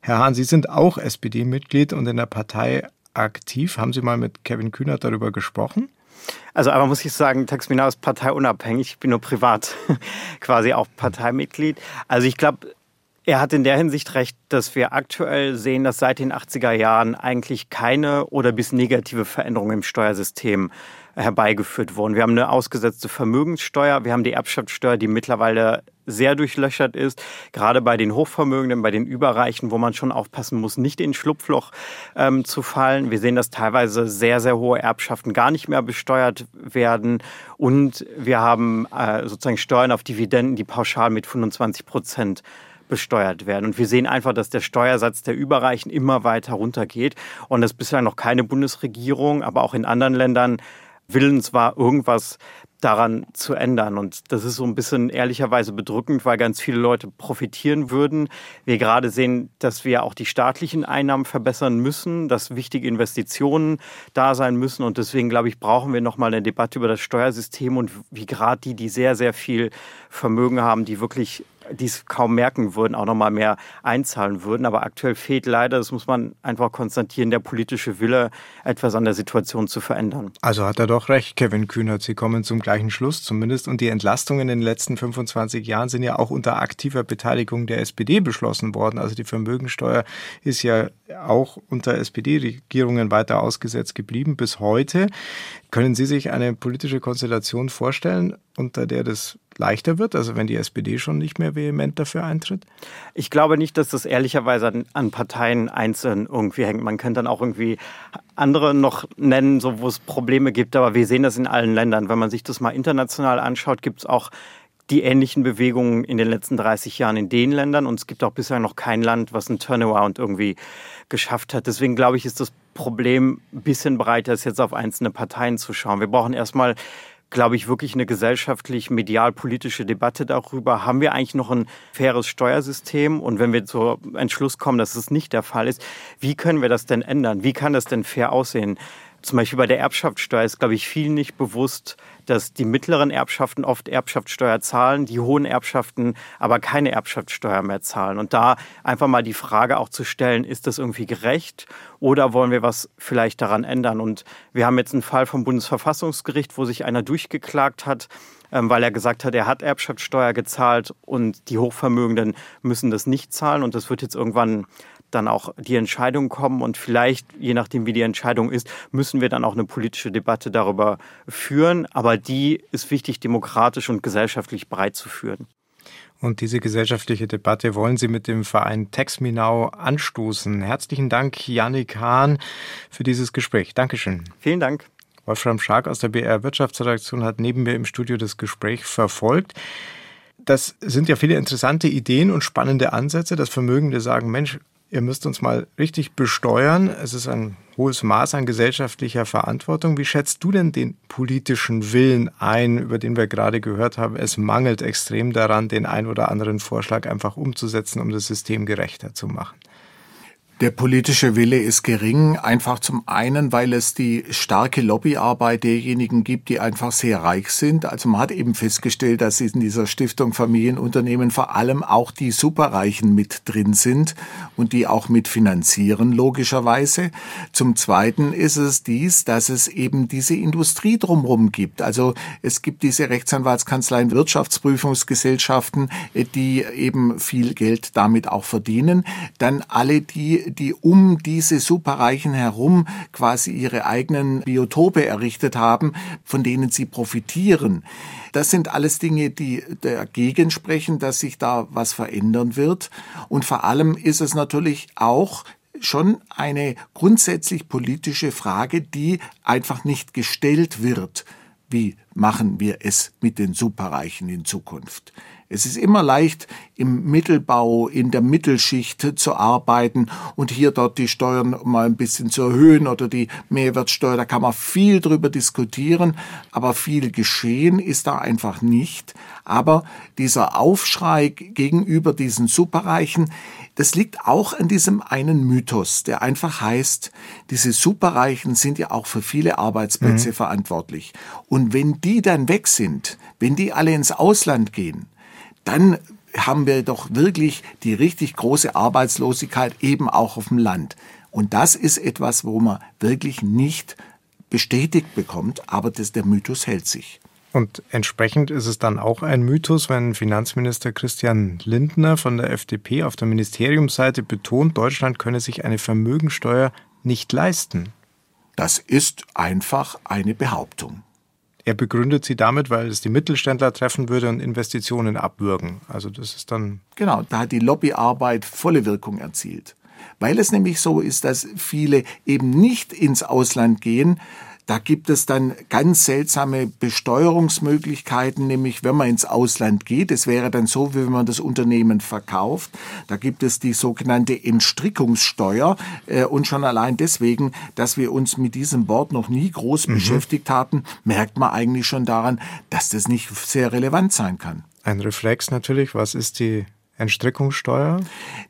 Herr Hahn, Sie sind auch SPD-Mitglied und in der Partei aktiv. Haben Sie mal mit Kevin Kühnert darüber gesprochen? Also aber muss ich sagen, Taxmina ist parteiunabhängig. Ich bin nur privat quasi auch Parteimitglied. Also ich glaube, er hat in der Hinsicht recht, dass wir aktuell sehen, dass seit den 80er Jahren eigentlich keine oder bis negative Veränderungen im Steuersystem herbeigeführt wurden. Wir haben eine ausgesetzte Vermögenssteuer, wir haben die Erbschaftssteuer, die mittlerweile sehr durchlöchert ist, gerade bei den Hochvermögenden, bei den Überreichen, wo man schon aufpassen muss, nicht in Schlupfloch ähm, zu fallen. Wir sehen, dass teilweise sehr, sehr hohe Erbschaften gar nicht mehr besteuert werden. Und wir haben äh, sozusagen Steuern auf Dividenden, die pauschal mit 25 Prozent besteuert werden. Und wir sehen einfach, dass der Steuersatz der Überreichen immer weiter runtergeht und dass bislang noch keine Bundesregierung, aber auch in anderen Ländern willens war, irgendwas daran zu ändern. Und das ist so ein bisschen ehrlicherweise bedrückend, weil ganz viele Leute profitieren würden. Wir gerade sehen, dass wir auch die staatlichen Einnahmen verbessern müssen, dass wichtige Investitionen da sein müssen. Und deswegen, glaube ich, brauchen wir nochmal eine Debatte über das Steuersystem und wie gerade die, die sehr, sehr viel Vermögen haben, die wirklich die es kaum merken würden, auch nochmal mehr einzahlen würden. Aber aktuell fehlt leider, das muss man einfach konstatieren, der politische Wille, etwas an der Situation zu verändern. Also hat er doch recht, Kevin Kühnert. Sie kommen zum gleichen Schluss zumindest. Und die Entlastungen in den letzten 25 Jahren sind ja auch unter aktiver Beteiligung der SPD beschlossen worden. Also die Vermögensteuer ist ja auch unter SPD-Regierungen weiter ausgesetzt geblieben bis heute. Können Sie sich eine politische Konstellation vorstellen, unter der das leichter wird, also wenn die SPD schon nicht mehr vehement dafür eintritt? Ich glaube nicht, dass das ehrlicherweise an, an Parteien einzeln irgendwie hängt. Man könnte dann auch irgendwie andere noch nennen, so wo es Probleme gibt, aber wir sehen das in allen Ländern. Wenn man sich das mal international anschaut, gibt es auch die ähnlichen Bewegungen in den letzten 30 Jahren in den Ländern und es gibt auch bisher noch kein Land, was einen Turnaround irgendwie geschafft hat. Deswegen glaube ich, ist das Problem ein bisschen breiter, als jetzt auf einzelne Parteien zu schauen. Wir brauchen erstmal glaube ich, wirklich eine gesellschaftlich, medial-politische Debatte darüber. Haben wir eigentlich noch ein faires Steuersystem? Und wenn wir zum Entschluss kommen, dass es nicht der Fall ist, wie können wir das denn ändern? Wie kann das denn fair aussehen? Zum Beispiel bei der Erbschaftssteuer ist, glaube ich, vielen nicht bewusst, dass die mittleren Erbschaften oft Erbschaftssteuer zahlen, die hohen Erbschaften aber keine Erbschaftssteuer mehr zahlen. Und da einfach mal die Frage auch zu stellen, ist das irgendwie gerecht oder wollen wir was vielleicht daran ändern? Und wir haben jetzt einen Fall vom Bundesverfassungsgericht, wo sich einer durchgeklagt hat, ähm, weil er gesagt hat, er hat Erbschaftssteuer gezahlt und die Hochvermögenden müssen das nicht zahlen. Und das wird jetzt irgendwann dann auch die Entscheidung kommen und vielleicht, je nachdem wie die Entscheidung ist, müssen wir dann auch eine politische Debatte darüber führen. Aber die ist wichtig, demokratisch und gesellschaftlich breit zu führen. Und diese gesellschaftliche Debatte wollen Sie mit dem Verein Texminau anstoßen. Herzlichen Dank, Janik Hahn, für dieses Gespräch. Dankeschön. Vielen Dank. Wolfram Schark aus der BR Wirtschaftsredaktion hat neben mir im Studio das Gespräch verfolgt. Das sind ja viele interessante Ideen und spannende Ansätze. Das Vermögende sagen, Mensch, ihr müsst uns mal richtig besteuern. Es ist ein hohes Maß an gesellschaftlicher Verantwortung. Wie schätzt du denn den politischen Willen ein, über den wir gerade gehört haben? Es mangelt extrem daran, den ein oder anderen Vorschlag einfach umzusetzen, um das System gerechter zu machen. Der politische Wille ist gering, einfach zum einen, weil es die starke Lobbyarbeit derjenigen gibt, die einfach sehr reich sind. Also man hat eben festgestellt, dass in dieser Stiftung Familienunternehmen vor allem auch die Superreichen mit drin sind und die auch mitfinanzieren, logischerweise. Zum Zweiten ist es dies, dass es eben diese Industrie drumherum gibt. Also es gibt diese Rechtsanwaltskanzleien, Wirtschaftsprüfungsgesellschaften, die eben viel Geld damit auch verdienen. Dann alle die, die um diese Superreichen herum quasi ihre eigenen Biotope errichtet haben, von denen sie profitieren. Das sind alles Dinge, die dagegen sprechen, dass sich da was verändern wird. Und vor allem ist es natürlich auch schon eine grundsätzlich politische Frage, die einfach nicht gestellt wird. Wie machen wir es mit den Superreichen in Zukunft? Es ist immer leicht, im Mittelbau, in der Mittelschicht zu arbeiten und hier dort die Steuern mal ein bisschen zu erhöhen oder die Mehrwertsteuer. Da kann man viel drüber diskutieren, aber viel geschehen ist da einfach nicht. Aber dieser Aufschrei gegenüber diesen Superreichen, das liegt auch an diesem einen Mythos, der einfach heißt, diese Superreichen sind ja auch für viele Arbeitsplätze mhm. verantwortlich. Und wenn die dann weg sind, wenn die alle ins Ausland gehen, dann haben wir doch wirklich die richtig große Arbeitslosigkeit eben auch auf dem Land. Und das ist etwas, wo man wirklich nicht bestätigt bekommt, aber das, der Mythos hält sich. Und entsprechend ist es dann auch ein Mythos, wenn Finanzminister Christian Lindner von der FDP auf der Ministeriumsseite betont, Deutschland könne sich eine Vermögensteuer nicht leisten. Das ist einfach eine Behauptung. Er begründet sie damit, weil es die Mittelständler treffen würde und Investitionen abwürgen. Also das ist dann. Genau, da hat die Lobbyarbeit volle Wirkung erzielt. Weil es nämlich so ist, dass viele eben nicht ins Ausland gehen, da gibt es dann ganz seltsame Besteuerungsmöglichkeiten, nämlich wenn man ins Ausland geht. Es wäre dann so, wie wenn man das Unternehmen verkauft. Da gibt es die sogenannte Entstrickungssteuer. Äh, und schon allein deswegen, dass wir uns mit diesem Wort noch nie groß mhm. beschäftigt hatten, merkt man eigentlich schon daran, dass das nicht sehr relevant sein kann. Ein Reflex natürlich. Was ist die Entstrickungssteuer?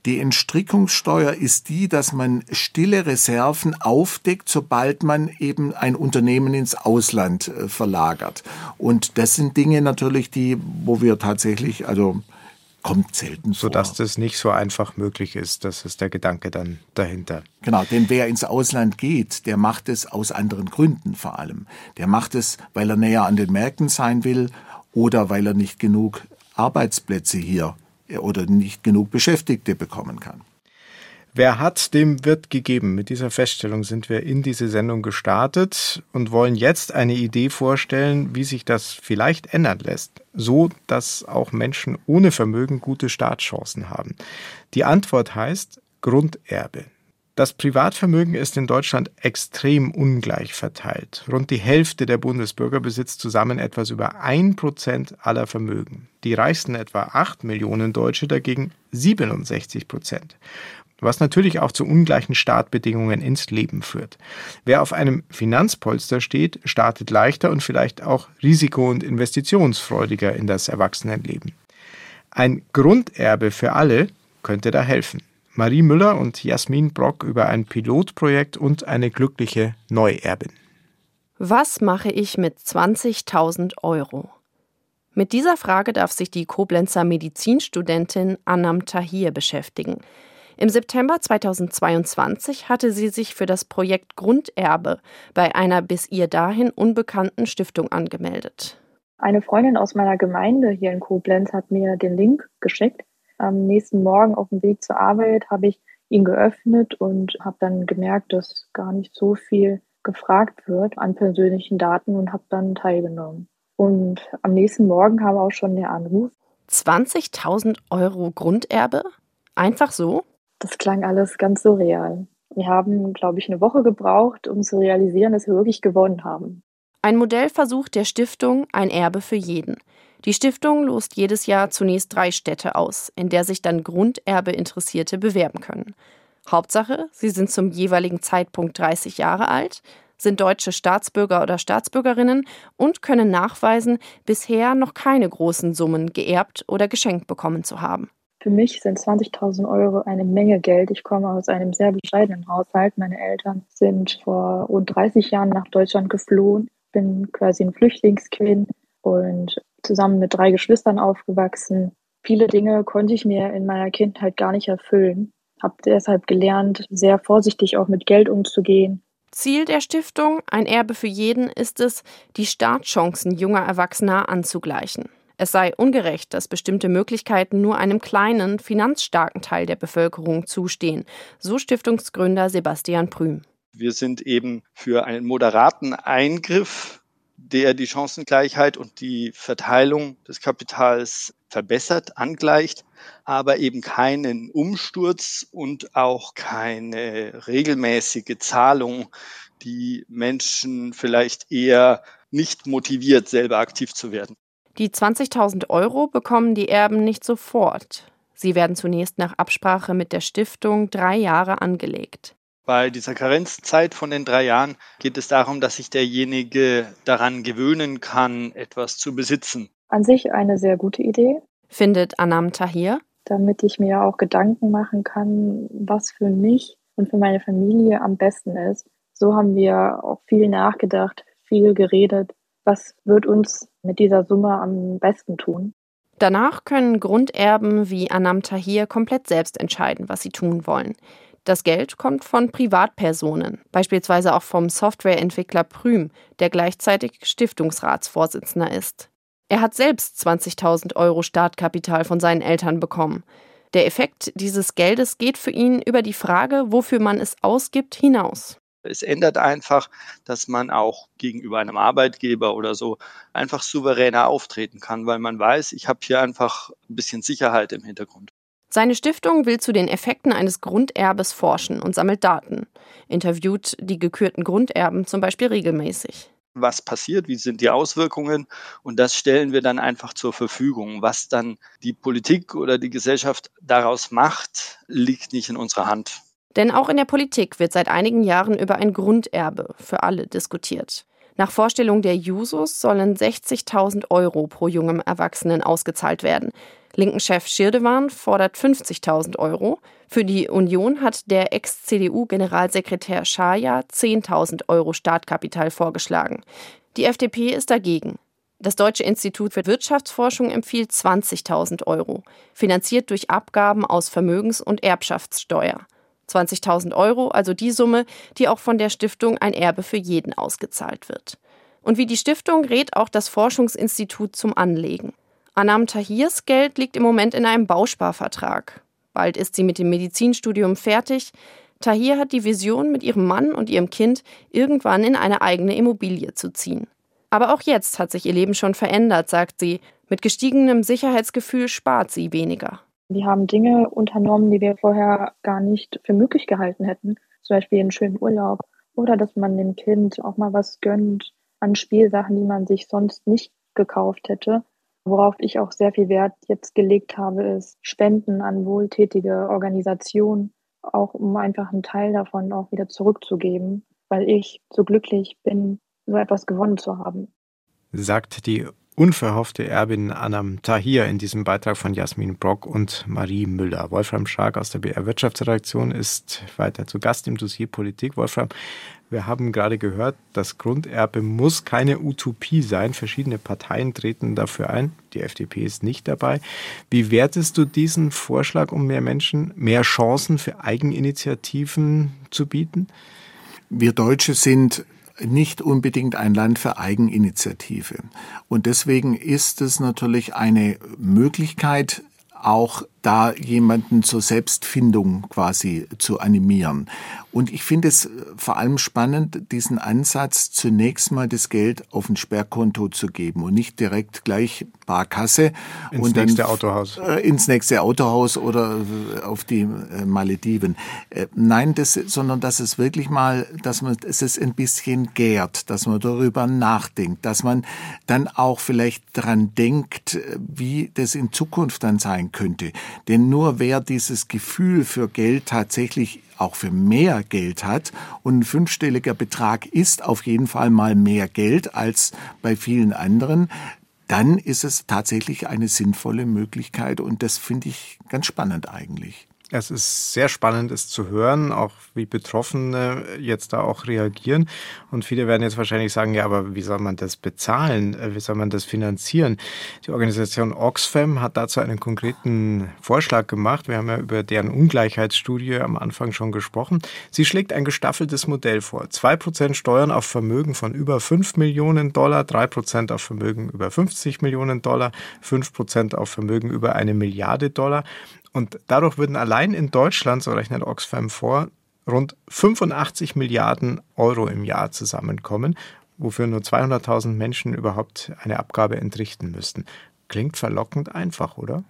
Die Entstrickungssteuer ist die, dass man stille Reserven aufdeckt, sobald man eben ein Unternehmen ins Ausland äh, verlagert. Und das sind Dinge natürlich, die, wo wir tatsächlich, also kommt selten vor. Sodass das nicht so einfach möglich ist. Das ist der Gedanke dann dahinter. Genau, denn wer ins Ausland geht, der macht es aus anderen Gründen vor allem. Der macht es, weil er näher an den Märkten sein will oder weil er nicht genug Arbeitsplätze hier oder nicht genug Beschäftigte bekommen kann. Wer hat, dem wird gegeben. Mit dieser Feststellung sind wir in diese Sendung gestartet und wollen jetzt eine Idee vorstellen, wie sich das vielleicht ändern lässt, so dass auch Menschen ohne Vermögen gute Startchancen haben. Die Antwort heißt Grunderbe. Das Privatvermögen ist in Deutschland extrem ungleich verteilt. Rund die Hälfte der Bundesbürger besitzt zusammen etwas über ein Prozent aller Vermögen. Die reichsten etwa acht Millionen Deutsche dagegen 67 Prozent. Was natürlich auch zu ungleichen Startbedingungen ins Leben führt. Wer auf einem Finanzpolster steht, startet leichter und vielleicht auch risiko- und investitionsfreudiger in das Erwachsenenleben. Ein Grunderbe für alle könnte da helfen. Marie Müller und Jasmin Brock über ein Pilotprojekt und eine glückliche Neuerbin. Was mache ich mit 20.000 Euro? Mit dieser Frage darf sich die Koblenzer Medizinstudentin Anam Tahir beschäftigen. Im September 2022 hatte sie sich für das Projekt Grunderbe bei einer bis ihr dahin unbekannten Stiftung angemeldet. Eine Freundin aus meiner Gemeinde hier in Koblenz hat mir den Link geschickt am nächsten Morgen auf dem Weg zur Arbeit habe ich ihn geöffnet und habe dann gemerkt, dass gar nicht so viel gefragt wird an persönlichen Daten und habe dann teilgenommen. Und am nächsten Morgen kam auch schon der Anruf. 20.000 Euro Grunderbe? Einfach so? Das klang alles ganz surreal. Wir haben, glaube ich, eine Woche gebraucht, um zu realisieren, dass wir wirklich gewonnen haben. Ein Modellversuch der Stiftung Ein Erbe für jeden. Die Stiftung lost jedes Jahr zunächst drei Städte aus, in der sich dann Grunderbeinteressierte bewerben können. Hauptsache, sie sind zum jeweiligen Zeitpunkt 30 Jahre alt, sind deutsche Staatsbürger oder Staatsbürgerinnen und können nachweisen, bisher noch keine großen Summen geerbt oder geschenkt bekommen zu haben. Für mich sind 20.000 Euro eine Menge Geld. Ich komme aus einem sehr bescheidenen Haushalt. Meine Eltern sind vor rund 30 Jahren nach Deutschland geflohen. Bin quasi ein Flüchtlingskind und zusammen mit drei Geschwistern aufgewachsen. Viele Dinge konnte ich mir in meiner Kindheit gar nicht erfüllen. Habe deshalb gelernt, sehr vorsichtig auch mit Geld umzugehen. Ziel der Stiftung Ein Erbe für jeden ist es, die Startchancen junger Erwachsener anzugleichen. Es sei ungerecht, dass bestimmte Möglichkeiten nur einem kleinen, finanzstarken Teil der Bevölkerung zustehen, so Stiftungsgründer Sebastian Prüm. Wir sind eben für einen moderaten Eingriff der die Chancengleichheit und die Verteilung des Kapitals verbessert, angleicht, aber eben keinen Umsturz und auch keine regelmäßige Zahlung, die Menschen vielleicht eher nicht motiviert, selber aktiv zu werden. Die 20.000 Euro bekommen die Erben nicht sofort. Sie werden zunächst nach Absprache mit der Stiftung drei Jahre angelegt. Bei dieser Karenzzeit von den drei Jahren geht es darum, dass sich derjenige daran gewöhnen kann, etwas zu besitzen. An sich eine sehr gute Idee. Findet Anam Tahir. Damit ich mir auch Gedanken machen kann, was für mich und für meine Familie am besten ist. So haben wir auch viel nachgedacht, viel geredet. Was wird uns mit dieser Summe am besten tun? Danach können Grunderben wie Anam Tahir komplett selbst entscheiden, was sie tun wollen. Das Geld kommt von Privatpersonen, beispielsweise auch vom Softwareentwickler Prüm, der gleichzeitig Stiftungsratsvorsitzender ist. Er hat selbst 20.000 Euro Startkapital von seinen Eltern bekommen. Der Effekt dieses Geldes geht für ihn über die Frage, wofür man es ausgibt, hinaus. Es ändert einfach, dass man auch gegenüber einem Arbeitgeber oder so einfach souveräner auftreten kann, weil man weiß, ich habe hier einfach ein bisschen Sicherheit im Hintergrund. Seine Stiftung will zu den Effekten eines Grunderbes forschen und sammelt Daten, interviewt die gekürten Grunderben zum Beispiel regelmäßig. Was passiert, wie sind die Auswirkungen und das stellen wir dann einfach zur Verfügung. Was dann die Politik oder die Gesellschaft daraus macht, liegt nicht in unserer Hand. Denn auch in der Politik wird seit einigen Jahren über ein Grunderbe für alle diskutiert. Nach Vorstellung der Jusos sollen 60.000 Euro pro jungem Erwachsenen ausgezahlt werden. Linken-Chef Schirdewan fordert 50.000 Euro. Für die Union hat der Ex-CDU-Generalsekretär Schaja 10.000 Euro Startkapital vorgeschlagen. Die FDP ist dagegen. Das Deutsche Institut für Wirtschaftsforschung empfiehlt 20.000 Euro, finanziert durch Abgaben aus Vermögens- und Erbschaftssteuer. 20.000 Euro, also die Summe, die auch von der Stiftung ein Erbe für jeden ausgezahlt wird. Und wie die Stiftung rät auch das Forschungsinstitut zum Anlegen. Anam Tahirs Geld liegt im Moment in einem Bausparvertrag. Bald ist sie mit dem Medizinstudium fertig. Tahir hat die Vision, mit ihrem Mann und ihrem Kind irgendwann in eine eigene Immobilie zu ziehen. Aber auch jetzt hat sich ihr Leben schon verändert, sagt sie. Mit gestiegenem Sicherheitsgefühl spart sie weniger. Wir haben Dinge unternommen, die wir vorher gar nicht für möglich gehalten hätten. Zum Beispiel einen schönen Urlaub oder dass man dem Kind auch mal was gönnt an Spielsachen, die man sich sonst nicht gekauft hätte. Worauf ich auch sehr viel Wert jetzt gelegt habe, ist Spenden an wohltätige Organisationen, auch um einfach einen Teil davon auch wieder zurückzugeben, weil ich so glücklich bin, so etwas gewonnen zu haben. Sagt die unverhoffte Erbin Anam Tahir in diesem Beitrag von Jasmin Brock und Marie Müller. Wolfram Schark aus der BR Wirtschaftsredaktion ist weiter zu Gast im Dossier Politik. Wolfram, wir haben gerade gehört, das Grunderbe muss keine Utopie sein. Verschiedene Parteien treten dafür ein. Die FDP ist nicht dabei. Wie wertest du diesen Vorschlag, um mehr Menschen mehr Chancen für Eigeninitiativen zu bieten? Wir Deutsche sind nicht unbedingt ein Land für Eigeninitiative. Und deswegen ist es natürlich eine Möglichkeit, auch da jemanden zur Selbstfindung quasi zu animieren. Und ich finde es vor allem spannend, diesen Ansatz, zunächst mal das Geld auf ein Sperrkonto zu geben und nicht direkt gleich Barkasse. Ins und nächste dann, Autohaus. Äh, ins nächste Autohaus oder auf die äh, Malediven. Äh, nein, das, sondern dass es wirklich mal, dass man es ist ein bisschen gärt, dass man darüber nachdenkt, dass man dann auch vielleicht dran denkt, wie das in Zukunft dann sein könnte. Denn nur wer dieses Gefühl für Geld tatsächlich auch für mehr Geld hat und ein fünfstelliger Betrag ist auf jeden Fall mal mehr Geld als bei vielen anderen, dann ist es tatsächlich eine sinnvolle Möglichkeit und das finde ich ganz spannend eigentlich. Es ist sehr spannend, es zu hören, auch wie Betroffene jetzt da auch reagieren. Und viele werden jetzt wahrscheinlich sagen, ja, aber wie soll man das bezahlen? Wie soll man das finanzieren? Die Organisation Oxfam hat dazu einen konkreten Vorschlag gemacht. Wir haben ja über deren Ungleichheitsstudie am Anfang schon gesprochen. Sie schlägt ein gestaffeltes Modell vor. Zwei Prozent Steuern auf Vermögen von über fünf Millionen Dollar, drei Prozent auf Vermögen über 50 Millionen Dollar, fünf Prozent auf Vermögen über eine Milliarde Dollar. Und dadurch würden allein in Deutschland, so rechnet Oxfam vor, rund 85 Milliarden Euro im Jahr zusammenkommen, wofür nur 200.000 Menschen überhaupt eine Abgabe entrichten müssten. Klingt verlockend einfach, oder?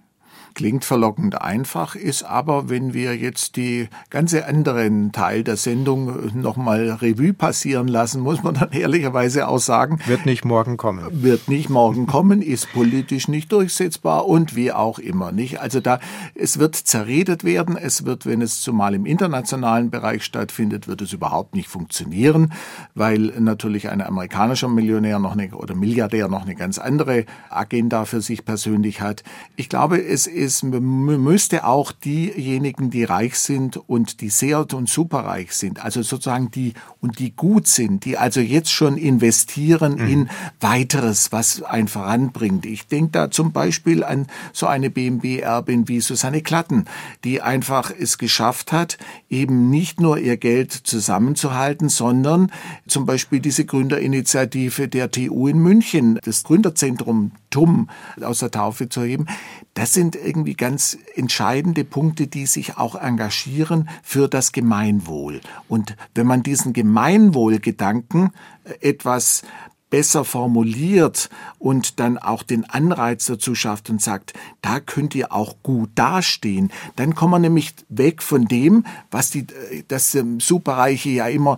Klingt verlockend einfach, ist aber, wenn wir jetzt die ganze anderen Teil der Sendung nochmal Revue passieren lassen, muss man dann ehrlicherweise auch sagen. Wird nicht morgen kommen. Wird nicht morgen kommen, ist politisch nicht durchsetzbar und wie auch immer, nicht? Also da, es wird zerredet werden, es wird, wenn es zumal im internationalen Bereich stattfindet, wird es überhaupt nicht funktionieren, weil natürlich ein amerikanischer Millionär noch eine, oder Milliardär noch eine ganz andere Agenda für sich persönlich hat. Ich glaube, es ist, müsste auch diejenigen, die reich sind und die sehr und superreich sind, also sozusagen die und die gut sind, die also jetzt schon investieren mhm. in weiteres, was ein voranbringt. Ich denke da zum Beispiel an so eine BMW-Erbin wie Susanne Klatten, die einfach es geschafft hat, eben nicht nur ihr Geld zusammenzuhalten, sondern zum Beispiel diese Gründerinitiative der TU in München, das Gründerzentrum TUM aus der Taufe zu heben. Das sind irgendwie ganz entscheidende Punkte, die sich auch engagieren für das Gemeinwohl. Und wenn man diesen Gemeinwohlgedanken etwas besser formuliert und dann auch den Anreiz dazu schafft und sagt, da könnt ihr auch gut dastehen, dann kommen wir nämlich weg von dem, was die, das ähm, Superreiche ja immer,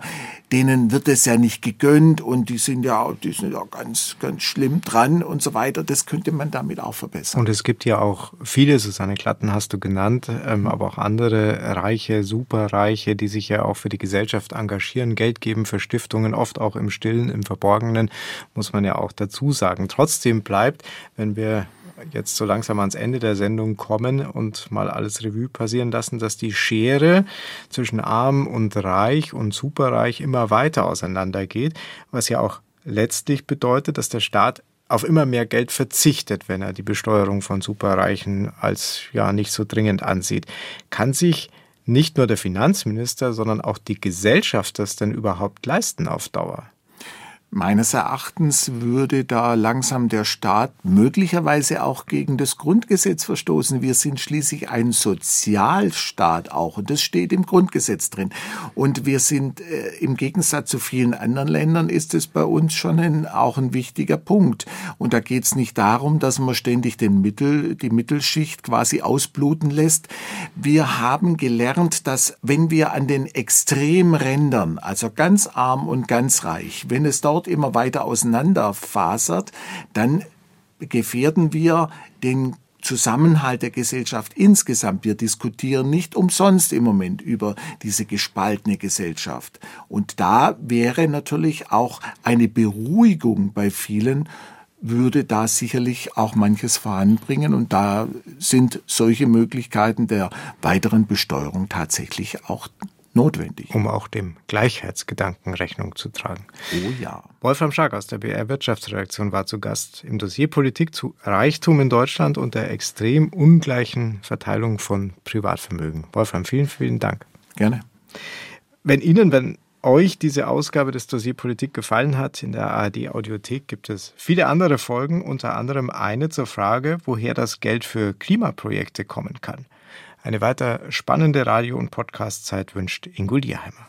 denen wird es ja nicht gegönnt und die sind ja, die sind ja ganz, ganz schlimm dran und so weiter. Das könnte man damit auch verbessern. Und es gibt ja auch viele, Susanne Klatten hast du genannt, ähm, aber auch andere Reiche, Superreiche, die sich ja auch für die Gesellschaft engagieren, Geld geben für Stiftungen, oft auch im Stillen, im Verborgenen muss man ja auch dazu sagen. Trotzdem bleibt, wenn wir jetzt so langsam ans Ende der Sendung kommen und mal alles Revue passieren lassen, dass die Schere zwischen arm und reich und superreich immer weiter auseinandergeht, was ja auch letztlich bedeutet, dass der Staat auf immer mehr Geld verzichtet, wenn er die Besteuerung von Superreichen als ja nicht so dringend ansieht. Kann sich nicht nur der Finanzminister, sondern auch die Gesellschaft das denn überhaupt leisten auf Dauer? Meines Erachtens würde da langsam der Staat möglicherweise auch gegen das Grundgesetz verstoßen. Wir sind schließlich ein Sozialstaat auch und das steht im Grundgesetz drin. Und wir sind äh, im Gegensatz zu vielen anderen Ländern ist es bei uns schon ein, auch ein wichtiger Punkt. Und da geht es nicht darum, dass man ständig den Mittel, die Mittelschicht quasi ausbluten lässt. Wir haben gelernt, dass wenn wir an den Extremrändern, also ganz arm und ganz reich, wenn es dort dort immer weiter auseinanderfasert, dann gefährden wir den Zusammenhalt der Gesellschaft insgesamt. Wir diskutieren nicht umsonst im Moment über diese gespaltene Gesellschaft. Und da wäre natürlich auch eine Beruhigung bei vielen würde da sicherlich auch manches voranbringen und da sind solche Möglichkeiten der weiteren Besteuerung tatsächlich auch notwendig. Um auch dem Gleichheitsgedanken Rechnung zu tragen. Oh ja. Wolfram Schark aus der BR Wirtschaftsredaktion war zu Gast im Dossier Politik zu Reichtum in Deutschland und der extrem ungleichen Verteilung von Privatvermögen. Wolfram, vielen, vielen Dank. Gerne. Wenn Ihnen, wenn euch diese Ausgabe des Dossier Politik gefallen hat, in der ARD Audiothek gibt es viele andere Folgen, unter anderem eine zur Frage, woher das Geld für Klimaprojekte kommen kann. Eine weiter spannende Radio- und Podcast-Zeit wünscht Ingo Lierheimer.